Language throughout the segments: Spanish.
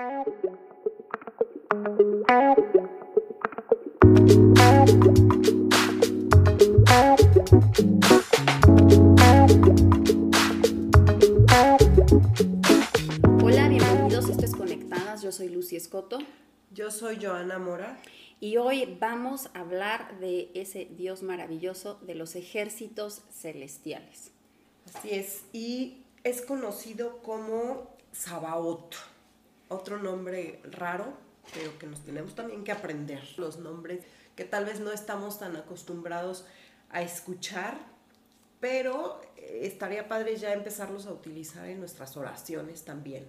Hola, bienvenidos. Esto es Conectadas. Yo soy Lucy Escoto. Yo soy Joana Mora. Y hoy vamos a hablar de ese Dios maravilloso de los ejércitos celestiales. Así es. Y es conocido como Sabaoth. Otro nombre raro, pero que nos tenemos también que aprender. Los nombres que tal vez no estamos tan acostumbrados a escuchar, pero eh, estaría padre ya empezarlos a utilizar en nuestras oraciones también.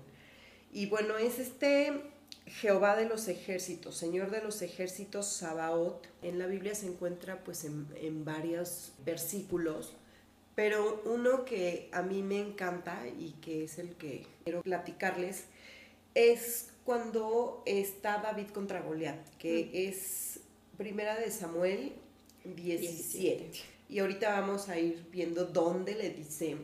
Y bueno, es este Jehová de los ejércitos, Señor de los ejércitos, Sabaoth. En la Biblia se encuentra pues en, en varios versículos, pero uno que a mí me encanta y que es el que quiero platicarles es cuando está David contra Goliat, que es Primera de Samuel 17. Y ahorita vamos a ir viendo dónde le dice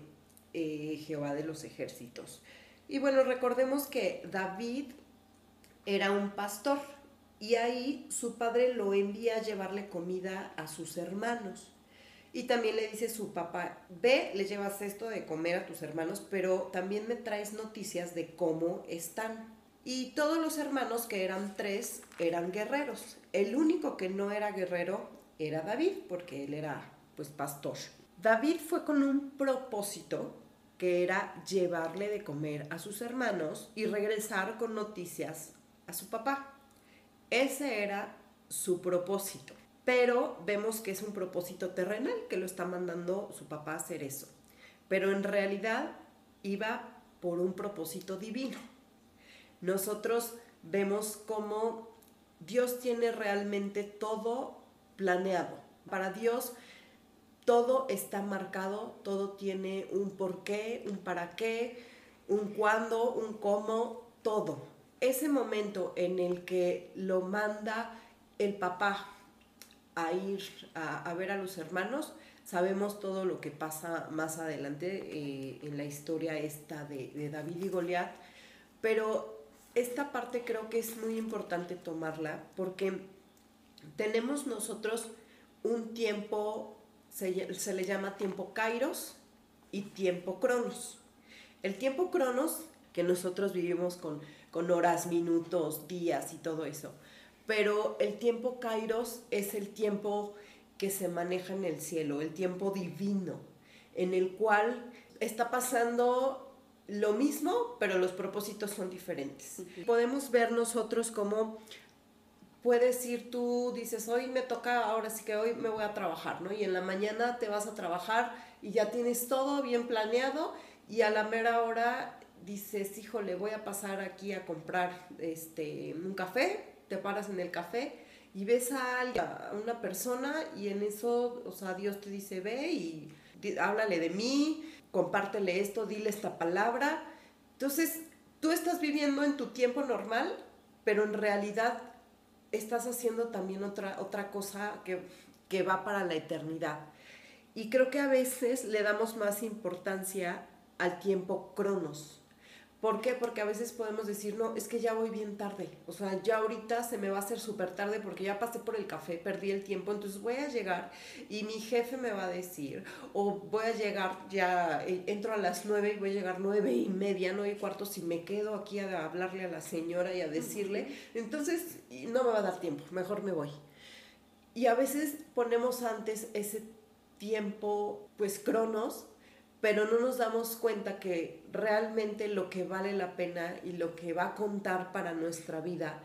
eh, Jehová de los ejércitos. Y bueno, recordemos que David era un pastor y ahí su padre lo envía a llevarle comida a sus hermanos. Y también le dice su papá, ve, le llevas esto de comer a tus hermanos, pero también me traes noticias de cómo están. Y todos los hermanos, que eran tres, eran guerreros. El único que no era guerrero era David, porque él era pues pastor. David fue con un propósito que era llevarle de comer a sus hermanos y regresar con noticias a su papá. Ese era su propósito. Pero vemos que es un propósito terrenal, que lo está mandando su papá a hacer eso. Pero en realidad iba por un propósito divino. Nosotros vemos cómo Dios tiene realmente todo planeado. Para Dios todo está marcado, todo tiene un porqué, un para qué, un cuándo, un cómo, todo. Ese momento en el que lo manda el papá a ir a, ver a los hermanos, sabemos todo lo que pasa más adelante eh, en la historia esta de, David y Goliat, pero esta parte creo que es muy importante tomarla porque tenemos nosotros un tiempo se, se, le llama tiempo kairos y tiempo cronos. El tiempo cronos, que nosotros vivimos con, con horas, minutos, días y todo eso, pero el tiempo kairos es el tiempo que se maneja en el cielo, el tiempo divino, en el cual está pasando lo mismo, pero los propósitos son diferentes. Uh -huh. Podemos ver nosotros como puedes ir tú, dices, hoy me toca, ahora sí que hoy me voy a trabajar, ¿no? Y en la mañana te vas a trabajar y ya tienes todo bien planeado y a la mera hora dices, híjole, voy a pasar aquí a comprar este, un café, te paras en el café y ves a, alguien, a una persona y en eso, o sea, Dios te dice, ve y háblale de mí, compártele esto, dile esta palabra. Entonces, tú estás viviendo en tu tiempo normal, pero en realidad estás haciendo también otra, otra cosa que, que va para la eternidad. Y creo que a veces le damos más importancia al tiempo cronos. ¿Por qué? Porque a veces podemos decir, no, es que ya voy bien tarde. O sea, ya ahorita se me va a hacer súper tarde porque ya pasé por el café, perdí el tiempo, entonces voy a llegar y mi jefe me va a decir, o voy a llegar ya, entro a las nueve y voy a llegar nueve y media, nueve y cuarto, si me quedo aquí a hablarle a la señora y a decirle, entonces no me va a dar tiempo, mejor me voy. Y a veces ponemos antes ese tiempo, pues cronos, pero no nos damos cuenta que realmente lo que vale la pena y lo que va a contar para nuestra vida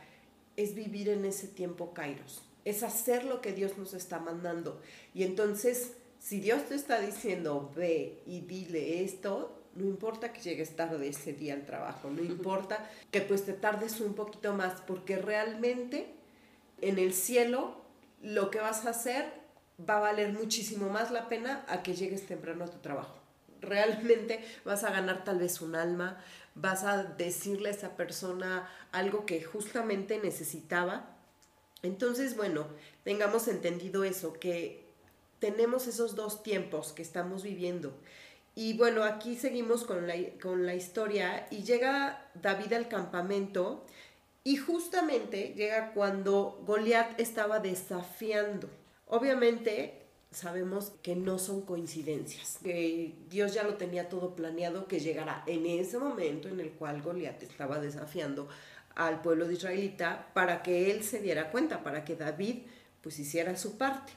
es vivir en ese tiempo kairos, es hacer lo que Dios nos está mandando. Y entonces, si Dios te está diciendo, ve y dile esto, no importa que llegues tarde ese día al trabajo, no importa que pues te tardes un poquito más, porque realmente en el cielo lo que vas a hacer va a valer muchísimo más la pena a que llegues temprano a tu trabajo realmente vas a ganar tal vez un alma, vas a decirle a esa persona algo que justamente necesitaba. Entonces, bueno, tengamos entendido eso, que tenemos esos dos tiempos que estamos viviendo Y bueno, aquí seguimos con la, con la historia y llega David al campamento y justamente llega cuando Goliat estaba desafiando. Obviamente sabemos que no son coincidencias, que Dios ya lo tenía todo planeado, que llegará en ese momento en el cual Goliat estaba desafiando al pueblo de israelita para que él se diera cuenta, para que David pues hiciera su parte.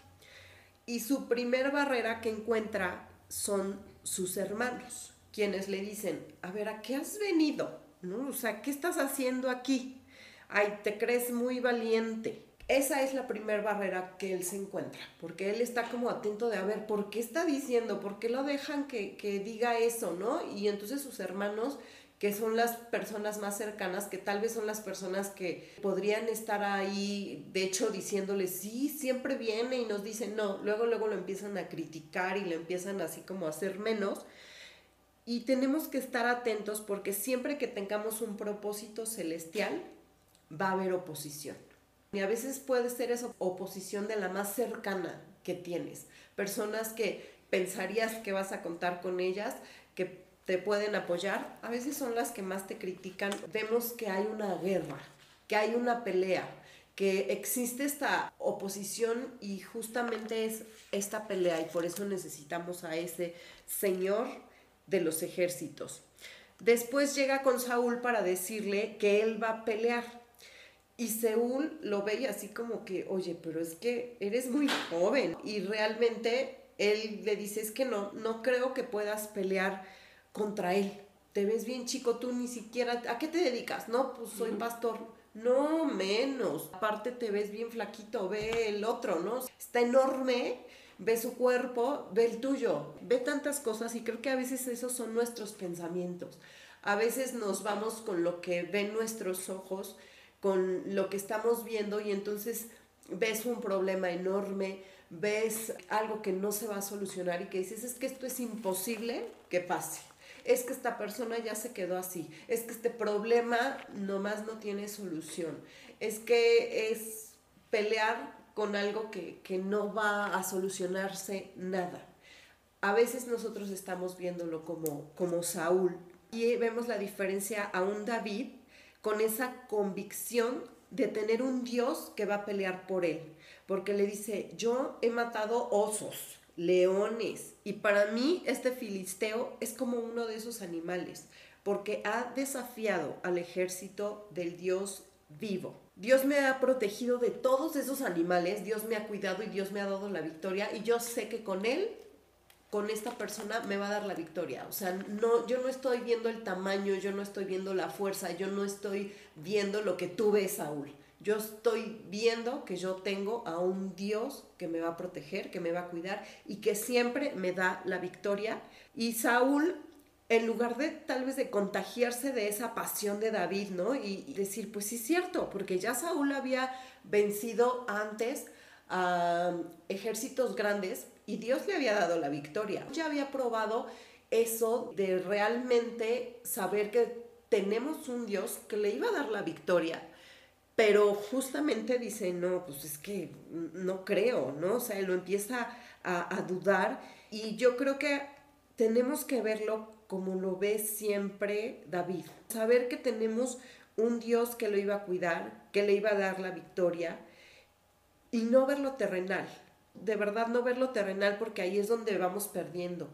Y su primer barrera que encuentra son sus hermanos, quienes le dicen, a ver, ¿a qué has venido? ¿No? O sea, ¿qué estás haciendo aquí? Ay, te crees muy valiente. Esa es la primera barrera que él se encuentra, porque él está como atento de, a ver, ¿por qué está diciendo? ¿Por qué lo dejan que, que diga eso, no? Y entonces sus hermanos que son las personas más cercanas, que tal vez son las personas que podrían estar ahí, de hecho, diciéndole, sí, siempre viene y nos dicen, no, luego, luego lo empiezan a criticar y lo empiezan así como a hacer menos. Y tenemos que estar atentos porque siempre que tengamos un propósito celestial, va a haber oposición. Y a veces puede ser esa oposición de la más cercana que tienes. Personas que pensarías que vas a contar con ellas, que te pueden apoyar, a veces son las que más te critican. Vemos que hay una guerra, que hay una pelea, que existe esta oposición y justamente es esta pelea y por eso necesitamos a ese Señor de los ejércitos. Después llega con Saúl para decirle que él va a pelear. Y Saúl lo ve así como que, oye, pero es que eres muy joven. Y realmente él le dice, es que no, no creo que puedas pelear contra él. Te ves bien chico, tú ni siquiera, ¿a qué te dedicas? No, pues soy pastor. No, menos. Aparte te ves bien flaquito, ve el otro, ¿no? Está enorme, ve su cuerpo, ve el tuyo, ve tantas cosas y creo que a veces esos son nuestros pensamientos. A veces nos vamos con lo que ven nuestros ojos, con lo que estamos viendo y entonces ves un problema enorme, ves algo que no se va a solucionar y que dices, es que esto es imposible que pase. Es que esta persona ya se quedó así, es que este problema nomás no tiene solución, es que es pelear con algo que, no va a solucionarse nada. A veces nosotros estamos viéndolo como, como Saúl y vemos la diferencia a un David con esa convicción de tener un Dios que va a pelear por él, porque le dice, yo he matado osos, leones. Y para mí este filisteo es como uno de esos animales, porque ha desafiado al ejército del Dios vivo. Dios me ha protegido de todos esos animales, Dios me ha cuidado y Dios me ha dado la victoria y yo sé que con él, con esta persona me va a dar la victoria. O sea, no yo no estoy viendo el tamaño, yo no estoy viendo la fuerza, yo no estoy viendo lo que tú ves, Saúl. Yo estoy viendo que yo tengo a un Dios que me va a proteger, que me va a cuidar y que siempre me da la victoria. Y Saúl, en lugar de tal vez de contagiarse de esa pasión de David, ¿no? Y, decir, pues sí es cierto, porque ya Saúl había vencido antes a ejércitos grandes y Dios le había dado la victoria. Ya había probado eso de realmente saber que tenemos un Dios que le iba a dar la victoria pero justamente dice, no, pues es que no creo, ¿no? O sea, lo empieza a, dudar y yo creo que tenemos que verlo como lo ve siempre David. Saber que tenemos un Dios que lo iba a cuidar, que le iba a dar la victoria y no verlo terrenal. De verdad no verlo terrenal porque ahí es donde vamos perdiendo.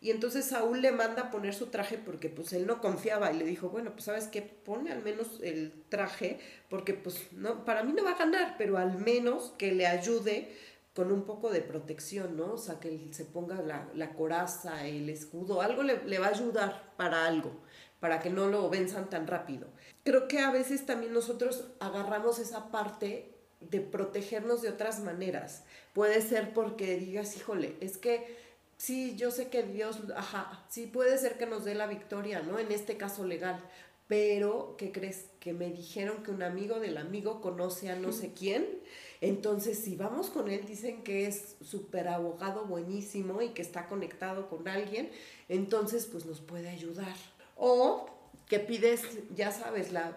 Y entonces Saúl le manda a poner su traje porque pues él no confiaba y le dijo, bueno, pues sabes qué, pone al menos el traje porque pues no, para mí no va a ganar, pero al menos que le ayude con un poco de protección, ¿no? O sea, que se ponga la, coraza, el escudo, algo le, le va a ayudar para algo, para que no lo venzan tan rápido. Creo que a veces también nosotros agarramos esa parte de protegernos de otras maneras. Puede ser porque digas, híjole, es que sí, yo sé que Dios, ajá, sí puede ser que nos dé la victoria, ¿no? En este caso legal. Pero, ¿qué crees? Que me dijeron que un amigo del amigo conoce a no sé quién. Entonces, si vamos con él, dicen que es súper abogado buenísimo y que está conectado con alguien. Entonces, pues nos puede ayudar. O que pides, ya sabes, la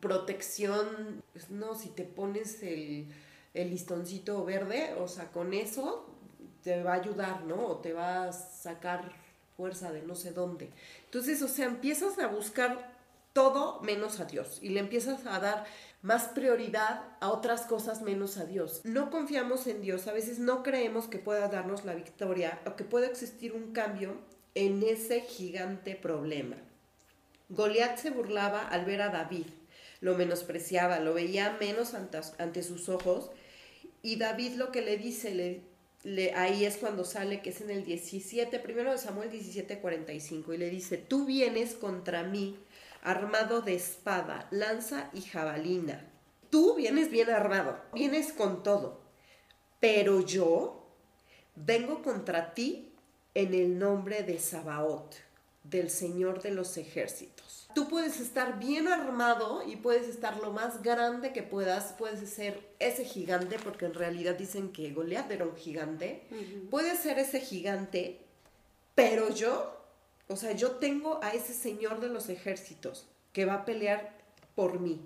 protección, pues, no, si te pones el, el listoncito verde, o sea, con eso te va a ayudar, ¿no? O te va a sacar fuerza de no sé dónde. Entonces, o sea, empiezas a buscar todo menos a Dios y le empiezas a dar más prioridad a otras cosas menos a Dios. No confiamos en Dios, a veces no creemos que pueda darnos la victoria o que pueda existir un cambio en ese gigante problema. Goliat se burlaba al ver a David, lo menospreciaba, lo veía menos ante, sus ojos y David lo que le dice, le, ahí es cuando sale, que es en el 17, primero de Samuel 17, 45, y le dice, tú vienes contra mí armado de espada, lanza y jabalina. Tú vienes bien armado, vienes con todo, pero yo vengo contra ti en el nombre de Sabaoth, del Señor de los ejércitos. Tú puedes estar bien armado y puedes estar lo más grande que puedas, puedes ser ese gigante, porque en realidad dicen que Goliat era un gigante, puedes ser ese gigante, pero yo o sea, yo tengo a ese Señor de los ejércitos que va a pelear por mí.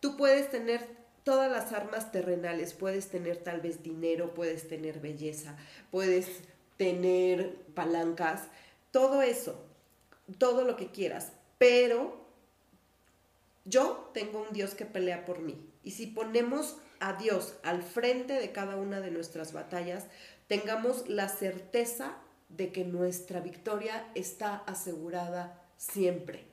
Tú puedes tener todas las armas terrenales, puedes tener tal vez dinero, puedes tener belleza, puedes tener palancas, todo eso, todo lo que quieras, pero yo tengo un Dios que pelea por mí. Y si ponemos a Dios al frente de cada una de nuestras batallas, tengamos la certeza de que nuestra victoria está asegurada siempre.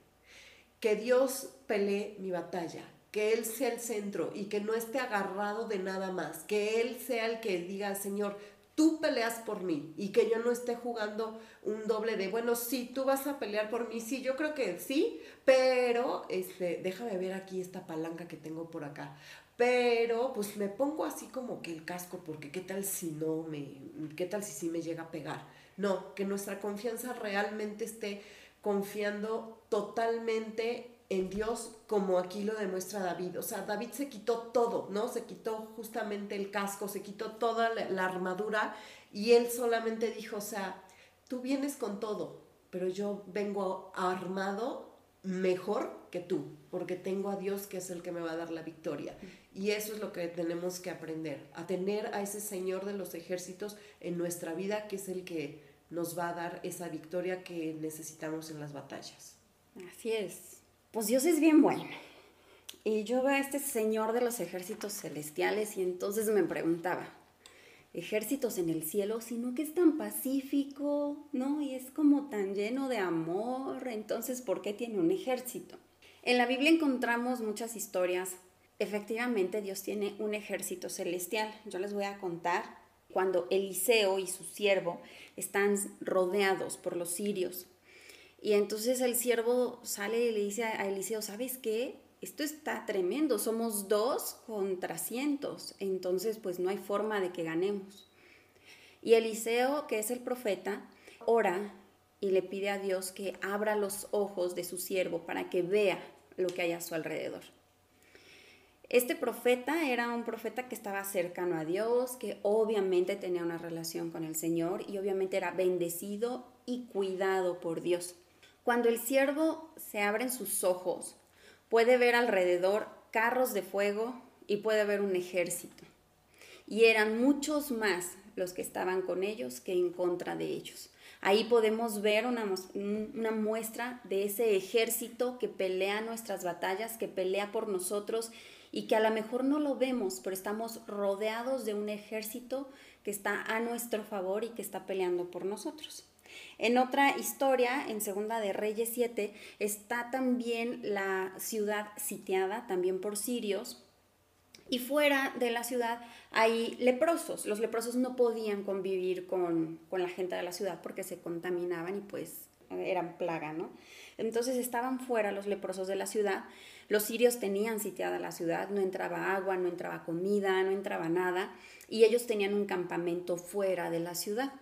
Que Dios pelee mi batalla, que Él sea el centro y que no esté agarrado de nada más, que Él sea el que diga, Señor, tú peleas por mí y que yo no esté jugando un doble de, bueno, sí, tú vas a pelear por mí, sí, yo creo que sí, pero este, déjame ver aquí esta palanca que tengo por acá. Pero pues me pongo así como que el casco porque qué tal si no me, qué tal si sí me llega a pegar. No, que nuestra confianza realmente esté confiando totalmente en Dios como aquí lo demuestra David. O sea, David se quitó todo, ¿no? Se quitó justamente el casco, se quitó toda la, armadura y él solamente dijo, o sea, tú vienes con todo, pero yo vengo armado mejor que tú, porque tengo a Dios que es el que me va a dar la victoria. Y eso es lo que tenemos que aprender, a tener a ese Señor de los ejércitos en nuestra vida, que es el que nos va a dar esa victoria que necesitamos en las batallas. Así es. Pues Dios es bien bueno. Y yo veo a este Señor de los ejércitos celestiales y entonces me preguntaba, ejércitos en el cielo, sino que es tan pacífico, ¿no? Y es como tan lleno de amor, entonces, ¿por qué tiene un ejército? En la Biblia encontramos muchas historias. Efectivamente, Dios tiene un ejército celestial. Yo les voy a contar cuando Eliseo y su siervo están rodeados por los sirios. Y entonces el siervo sale y le dice a Eliseo, ¿sabes qué? Esto está tremendo, somos dos contra cientos, entonces pues no hay forma de que ganemos. Y Eliseo, que es el profeta, ora y le pide a Dios que abra los ojos de su siervo para que vea lo que hay a su alrededor. Este profeta era un profeta que estaba cercano a Dios, que obviamente tenía una relación con el Señor y obviamente era bendecido y cuidado por Dios. Cuando el siervo se abre en sus ojos, puede ver alrededor carros de fuego y puede ver un ejército. Y eran muchos más los que estaban con ellos que en contra de ellos. Ahí podemos ver una, una, muestra de ese ejército que pelea nuestras batallas, que pelea por nosotros y que a lo mejor no lo vemos, pero estamos rodeados de un ejército que está a nuestro favor y que está peleando por nosotros. En otra historia, en Segunda de Reyes 7, está también la ciudad sitiada, también por sirios, y fuera de la ciudad hay leprosos. Los leprosos no podían convivir con, con, la gente de la ciudad porque se contaminaban y pues eran plaga, ¿no? Entonces estaban fuera los leprosos de la ciudad. Los sirios tenían sitiada la ciudad, no entraba agua, no entraba comida, no entraba nada, y ellos tenían un campamento fuera de la ciudad.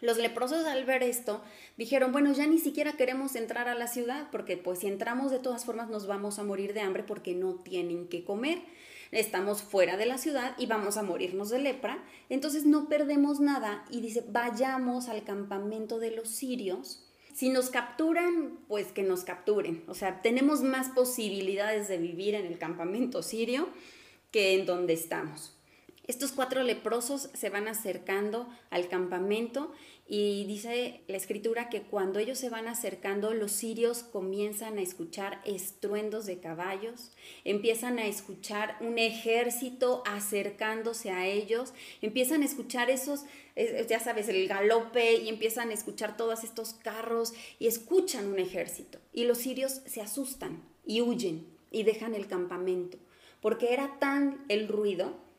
Los leprosos al ver esto dijeron, bueno, ya ni siquiera queremos entrar a la ciudad porque pues si entramos de todas formas nos vamos a morir de hambre porque no tienen que comer. Estamos fuera de la ciudad y vamos a morirnos de lepra. Entonces no perdemos nada y dice, vayamos al campamento de los sirios. Si nos capturan, pues que nos capturen. O sea, tenemos más posibilidades de vivir en el campamento sirio que en donde estamos. Estos cuatro leprosos se van acercando al campamento y dice la escritura que cuando ellos se van acercando, los sirios comienzan a escuchar estruendos de caballos, empiezan a escuchar un ejército acercándose a ellos, empiezan a escuchar esos, ya sabes, el galope y empiezan a escuchar todos estos carros y escuchan un ejército. Y los sirios se asustan y huyen y dejan el campamento, porque era tan el ruido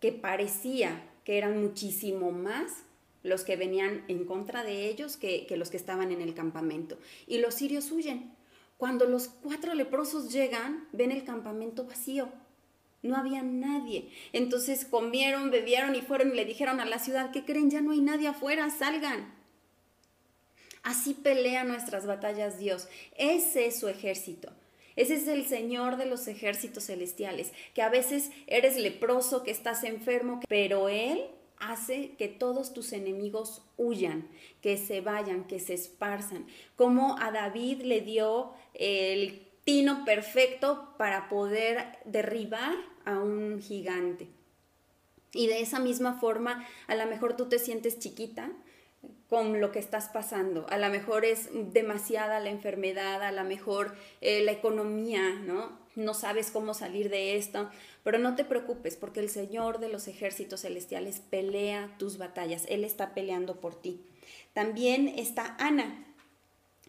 que parecía que eran muchísimo más los que venían en contra de ellos que, los que estaban en el campamento. Y los sirios huyen. Cuando los cuatro leprosos llegan, ven el campamento vacío. No había nadie. Entonces comieron, bebieron y fueron y le dijeron a la ciudad, que creen? Ya no hay nadie afuera, salgan. Así pelea nuestras batallas Dios. Ese es su ejército. Ese es el Señor de los ejércitos celestiales, que a veces eres leproso, que estás enfermo, pero Él hace que todos tus enemigos huyan, que se vayan, que se esparzan. Como a David le dio el tino perfecto para poder derribar a un gigante. Y de esa misma forma, a lo mejor tú te sientes chiquita, con lo que estás pasando. A lo mejor es demasiada la enfermedad, a lo mejor eh, la economía, ¿no? No sabes cómo salir de esto, pero no te preocupes porque el Señor de los ejércitos celestiales pelea tus batallas. Él está peleando por ti. También está Ana,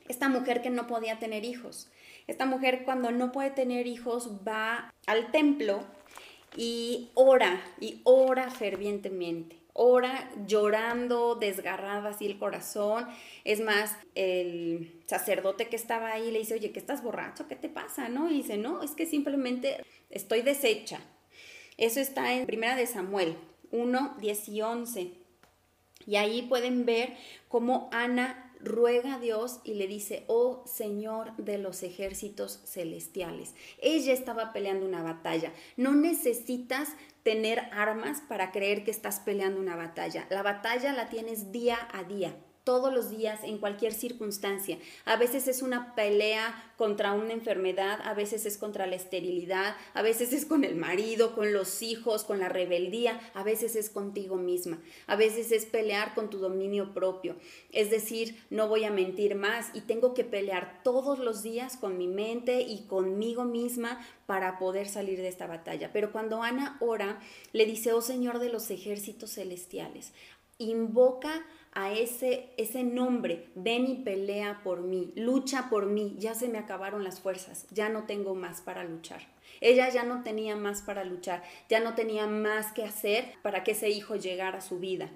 esta mujer que no podía tener hijos. Esta mujer cuando no puede tener hijos va al templo y ora y ora fervientemente ora llorando, desgarrada así el corazón. Es más, el sacerdote que estaba ahí le dice, oye, ¿qué estás borracho? ¿Qué te pasa? ¿No? Y dice, no, es que simplemente estoy deshecha. Eso está en Primera de Samuel 1, 10 y 11. Y ahí pueden ver cómo Ana ruega a Dios y le dice, oh Señor de los ejércitos celestiales. Ella estaba peleando una batalla. No necesitas tener armas para creer que estás peleando una batalla. La batalla la tienes día a día todos los días, en cualquier circunstancia. A veces es una pelea contra una enfermedad, a veces es contra la esterilidad, a veces es con el marido, con los hijos, con la rebeldía, a veces es contigo misma, a veces es pelear con tu dominio propio. Es decir, no voy a mentir más y tengo que pelear todos los días con mi mente y conmigo misma para poder salir de esta batalla. Pero cuando Ana ora, le dice, oh Señor de los ejércitos celestiales, invoca a ese, ese nombre, ven y pelea por mí, lucha por mí, ya se me acabaron las fuerzas, ya no tengo más para luchar. Ella ya no tenía más para luchar, ya no tenía más que hacer para que ese hijo llegara a su vida.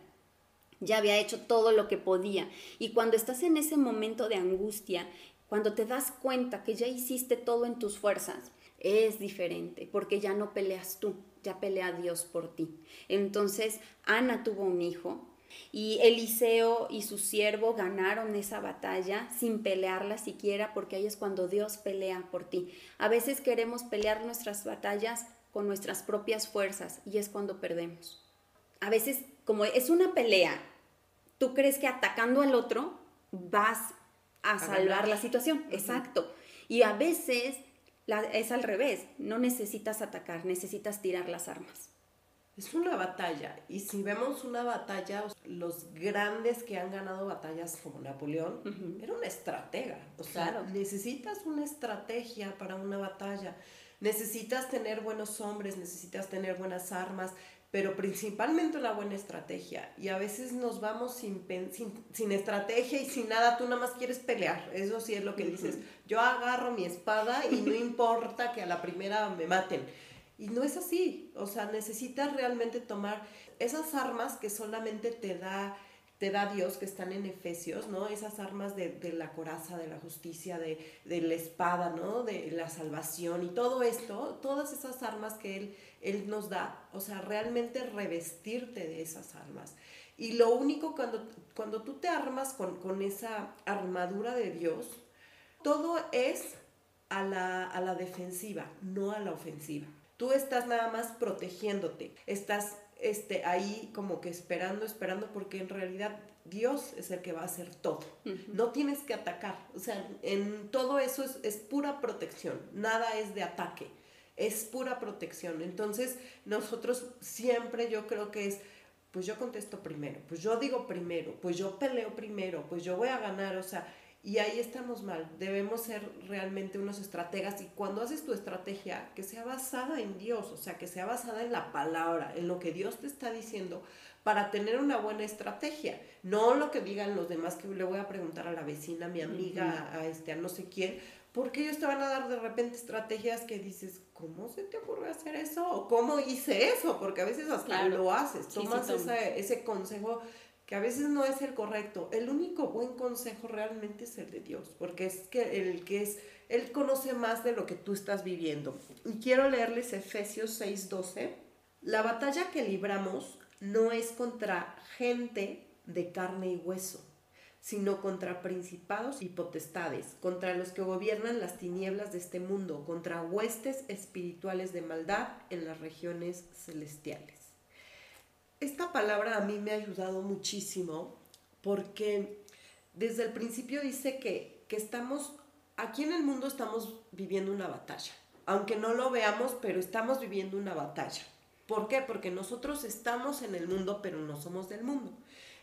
Ya había hecho todo lo que podía. Y cuando estás en ese momento de angustia, cuando te das cuenta que ya hiciste todo en tus fuerzas, es diferente, porque ya no peleas tú, ya pelea Dios por ti. Entonces, Ana tuvo un hijo, y Eliseo y su siervo ganaron esa batalla sin pelearla siquiera, porque ahí es cuando Dios pelea por ti. A veces queremos pelear nuestras batallas con nuestras propias fuerzas y es cuando perdemos. A veces, como es una pelea, tú crees que atacando al otro vas a, salvar la situación. Exacto. Y a veces es al revés, no necesitas atacar, necesitas tirar las armas. Es una batalla. Y si vemos una batalla, los grandes que han ganado batallas como Napoleón, era una estratega. O sea, necesitas una estrategia para una batalla. Necesitas tener buenos hombres, necesitas tener buenas armas, pero principalmente una buena estrategia. Y a veces nos vamos sin, sin, estrategia y sin nada, tú nada más quieres pelear. Eso sí es lo que dices. Yo agarro mi espada y no importa que a la primera me maten. Y no es así, o sea, necesitas realmente tomar esas armas que solamente te da, te da Dios, que están en Efesios, ¿no? Esas armas de, la coraza, de la justicia, de, la espada, ¿no? De la salvación y todo esto, todas esas armas que Él, él nos da, o sea, realmente revestirte de esas armas. Y lo único cuando, cuando tú te armas con, con esa armadura de Dios, todo es a la, a la defensiva, no a la ofensiva. Tú estás nada más protegiéndote, estás este, ahí como que esperando, esperando, porque en realidad Dios es el que va a hacer todo. No tienes que atacar. O sea, en todo eso es, es, pura protección, nada es de ataque. es pura protección. Entonces, nosotros siempre yo creo que es, pues yo contesto primero, pues yo digo primero, pues yo peleo primero, pues yo voy a ganar, o sea, y ahí estamos mal. Debemos ser realmente unos estrategas y cuando haces tu estrategia, que sea basada en Dios, o sea, que sea basada en la palabra, en lo que Dios te está diciendo para tener una buena estrategia. No lo que digan los demás, que le voy a preguntar a la vecina, a mi amiga, a, este, a no sé quién, porque ellos te van a dar de repente estrategias que dices, ¿cómo se te ocurre hacer eso? ¿O cómo hice eso? Porque a veces hasta lo haces, tomas ese consejo que a veces no es el correcto. El único buen consejo realmente es el de Dios, porque es que el que es, Él conoce más de lo que tú estás viviendo. Y quiero leerles Efesios 6:12. La batalla que libramos no es contra gente de carne y hueso, sino contra principados y potestades, contra los que gobiernan las tinieblas de este mundo, contra huestes espirituales de maldad en las regiones celestiales esta palabra a mí me ha ayudado muchísimo porque desde el principio dice que, estamos, aquí en el mundo estamos viviendo una batalla. Aunque no lo veamos, pero estamos viviendo una batalla. ¿Por qué? Porque nosotros estamos en el mundo, pero no somos del mundo.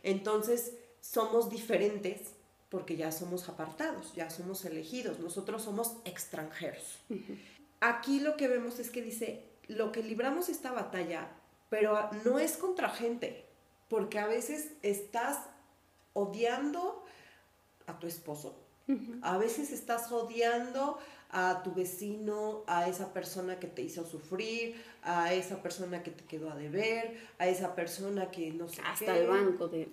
Entonces, somos diferentes porque ya somos apartados, ya somos elegidos, nosotros somos extranjeros. Aquí lo que vemos es que dice, lo que libramos esta batalla pero no es contra gente, porque a veces estás odiando a tu esposo, a veces estás odiando a tu vecino, a esa persona que te hizo sufrir, a esa persona que te quedó a deber, a esa persona que no sé Hasta el banco, de,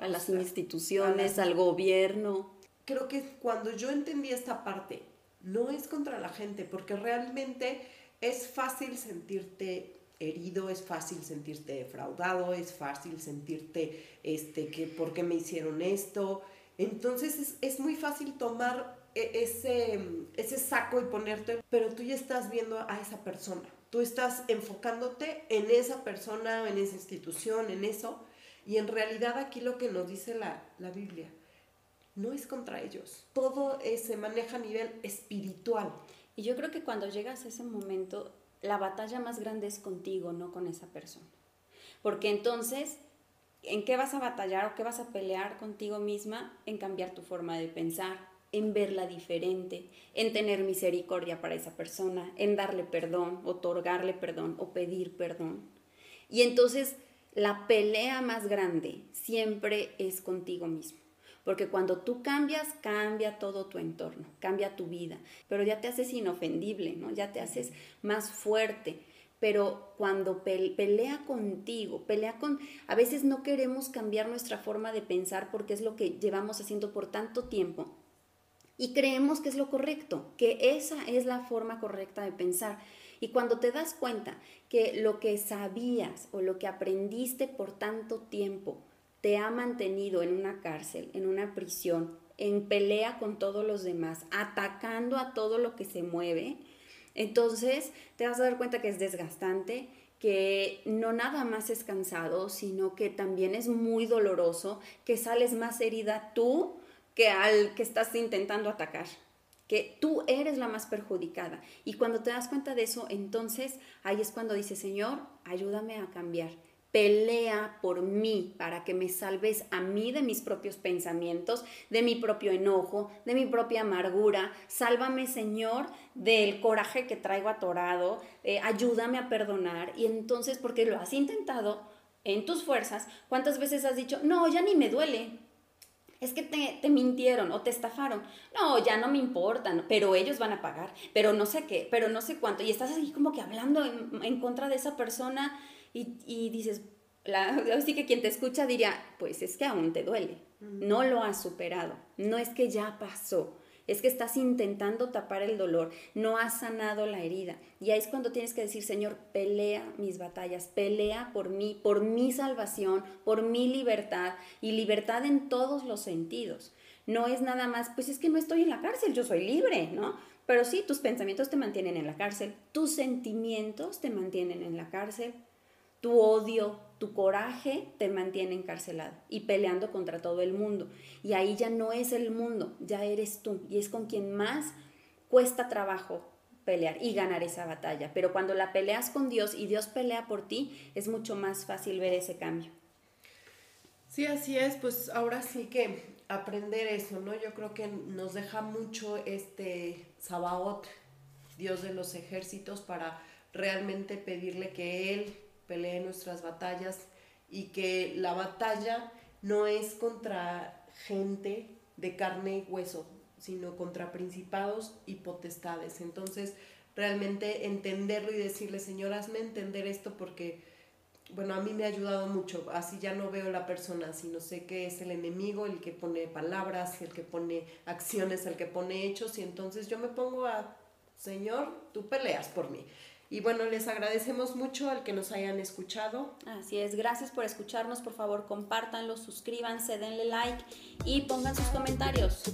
a las instituciones, al gobierno. Creo que cuando yo entendí esta parte, no es contra la gente, porque realmente es fácil sentirte herido, es fácil sentirte defraudado, es fácil sentirte, este, que, ¿por qué me hicieron esto? Entonces es, muy fácil tomar e, ese, ese saco y ponerte, pero tú ya estás viendo a esa persona, tú estás enfocándote en esa persona, en esa institución, en eso, y en realidad aquí lo que nos dice la, la Biblia, no es contra ellos, todo se maneja a nivel espiritual. Y yo creo que cuando llegas a ese momento la batalla más grande es contigo, no con esa persona. Porque entonces, ¿en qué vas a batallar o qué vas a pelear contigo misma? En cambiar tu forma de pensar, en verla diferente, en tener misericordia para esa persona, en darle perdón, otorgarle perdón o pedir perdón. Y entonces la pelea más grande siempre es contigo mismo. Porque cuando tú cambias, cambia todo tu entorno, cambia tu vida, pero ya te haces inofendible, ¿no? Ya te haces más fuerte. Pero cuando pelea contigo, pelea con... A veces no queremos cambiar nuestra forma de pensar porque es lo que llevamos haciendo por tanto tiempo. Y creemos que es lo correcto, que esa es la forma correcta de pensar. Y cuando te das cuenta que lo que sabías o lo que aprendiste por tanto tiempo te ha mantenido en una cárcel, en una prisión, en pelea con todos los demás, atacando a todo lo que se mueve, entonces te vas a dar cuenta que es desgastante, que no nada más es cansado, sino que también es muy doloroso, que sales más herida tú que al que estás intentando atacar, que tú eres la más perjudicada. Y cuando te das cuenta de eso, entonces ahí es cuando dice, Señor, ayúdame a cambiar pelea por mí para que me salves a mí de mis propios pensamientos, de mi propio enojo, de mi propia amargura. Sálvame, Señor, del coraje que traigo atorado. Eh, ayúdame a perdonar. Y entonces, porque lo has intentado en tus fuerzas, ¿cuántas veces has dicho, no, ya ni me duele? Es que te, mintieron o te estafaron. No, ya no me importan, pero ellos van a pagar, pero no sé qué, pero no sé cuánto. Y estás así como que hablando en, en contra de esa persona y, dices, la, así que quien te escucha diría, pues es que aún te duele, no lo has superado, no es que ya pasó, es que estás intentando tapar el dolor, no has sanado la herida. Y ahí es cuando tienes que decir, Señor, pelea mis batallas, pelea por mí, por mi salvación, por mi libertad y libertad en todos los sentidos. No es nada más, pues es que no estoy en la cárcel, yo soy libre, ¿no? Pero sí, tus pensamientos te mantienen en la cárcel, tus sentimientos te mantienen en la cárcel, tu odio, tu coraje te mantiene encarcelado y peleando contra todo el mundo. Y ahí ya no es el mundo, ya eres tú. Y es con quien más cuesta trabajo pelear y ganar esa batalla. Pero cuando la peleas con Dios y Dios pelea por ti, es mucho más fácil ver ese cambio. Sí, así es, pues ahora sí que aprender eso, ¿no? Yo creo que nos deja mucho este Sabaoth, Dios de los ejércitos, para realmente pedirle que Él pelee nuestras batallas y que la batalla no es contra gente de carne y hueso, sino contra principados y potestades. Entonces, realmente entenderlo y decirle, Señor, hazme entender esto porque, bueno, a mí me ha ayudado mucho. Así ya no veo la persona, sino sé que es el enemigo el que pone palabras, el que pone acciones, el que pone hechos. Y entonces yo me pongo a, Señor, tú peleas por mí. Y bueno, les agradecemos mucho al que nos hayan escuchado. Así es, gracias por escucharnos. Por favor, compártanlo, suscríbanse, denle like y pongan sus comentarios.